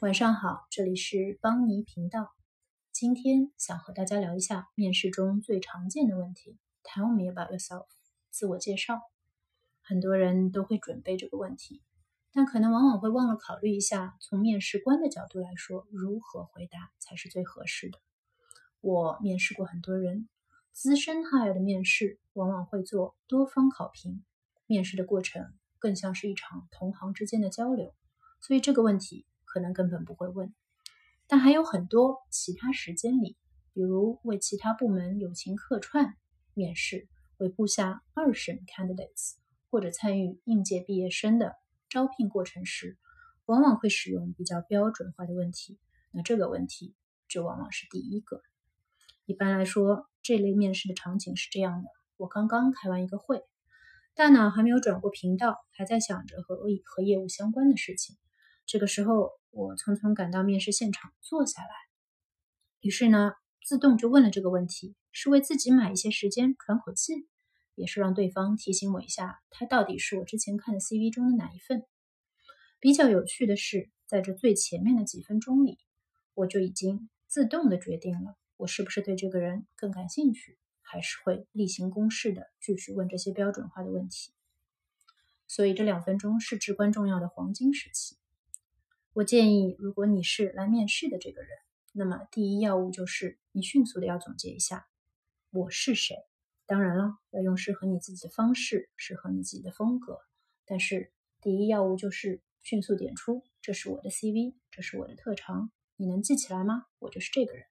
晚上好，这里是邦尼频道。今天想和大家聊一下面试中最常见的问题。Tell me about yourself，自我介绍。很多人都会准备这个问题，但可能往往会忘了考虑一下，从面试官的角度来说，如何回答才是最合适的。我面试过很多人，资深 hire 的面试往往会做多方考评，面试的过程更像是一场同行之间的交流，所以这个问题。可能根本不会问，但还有很多其他时间里，比如为其他部门友情客串面试，为部下二审 candidates，或者参与应届毕业生的招聘过程时，往往会使用比较标准化的问题。那这个问题就往往是第一个。一般来说，这类面试的场景是这样的：我刚刚开完一个会，大脑还没有转过频道，还在想着和和业务相关的事情。这个时候，我匆匆赶到面试现场，坐下来。于是呢，自动就问了这个问题，是为自己买一些时间喘口气，也是让对方提醒我一下，他到底是我之前看的 CV 中的哪一份。比较有趣的是，在这最前面的几分钟里，我就已经自动的决定了，我是不是对这个人更感兴趣，还是会例行公事的继续问这些标准化的问题。所以这两分钟是至关重要的黄金时期。我建议，如果你是来面试的这个人，那么第一要务就是你迅速的要总结一下我是谁。当然了，要用适合你自己的方式，适合你自己的风格。但是第一要务就是迅速点出这是我的 CV，这是我的特长，你能记起来吗？我就是这个人。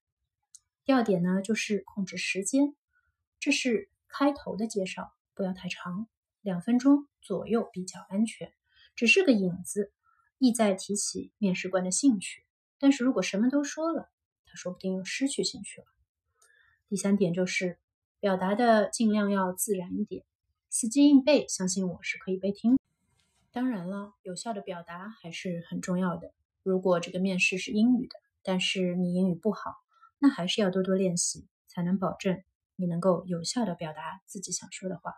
第二点呢，就是控制时间，这是开头的介绍，不要太长，两分钟左右比较安全，只是个引子。意在提起面试官的兴趣，但是如果什么都说了，他说不定又失去兴趣了。第三点就是表达的尽量要自然一点，死记硬背，相信我是可以被听。当然了，有效的表达还是很重要的。如果这个面试是英语的，但是你英语不好，那还是要多多练习，才能保证你能够有效的表达自己想说的话。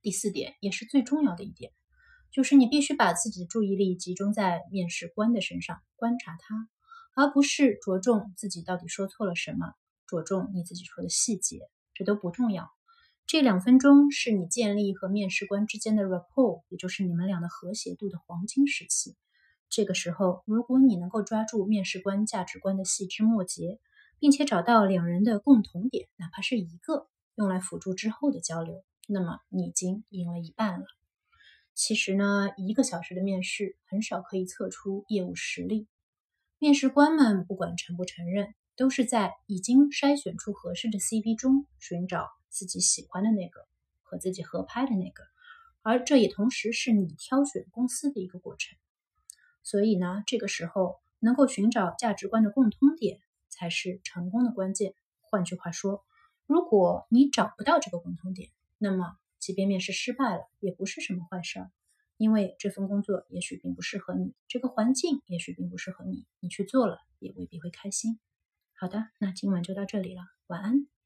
第四点也是最重要的一点。就是你必须把自己的注意力集中在面试官的身上，观察他，而不是着重自己到底说错了什么，着重你自己说的细节，这都不重要。这两分钟是你建立和面试官之间的 rapport，也就是你们俩的和谐度的黄金时期。这个时候，如果你能够抓住面试官价值观的细枝末节，并且找到两人的共同点，哪怕是一个，用来辅助之后的交流，那么你已经赢了一半了。其实呢，一个小时的面试很少可以测出业务实力。面试官们不管承不承认，都是在已经筛选出合适的 CV 中寻找自己喜欢的那个和自己合拍的那个，而这也同时是你挑选公司的一个过程。所以呢，这个时候能够寻找价值观的共通点才是成功的关键。换句话说，如果你找不到这个共通点，那么。即便面试失败了，也不是什么坏事儿，因为这份工作也许并不适合你，这个环境也许并不适合你，你去做了也未必会开心。好的，那今晚就到这里了，晚安。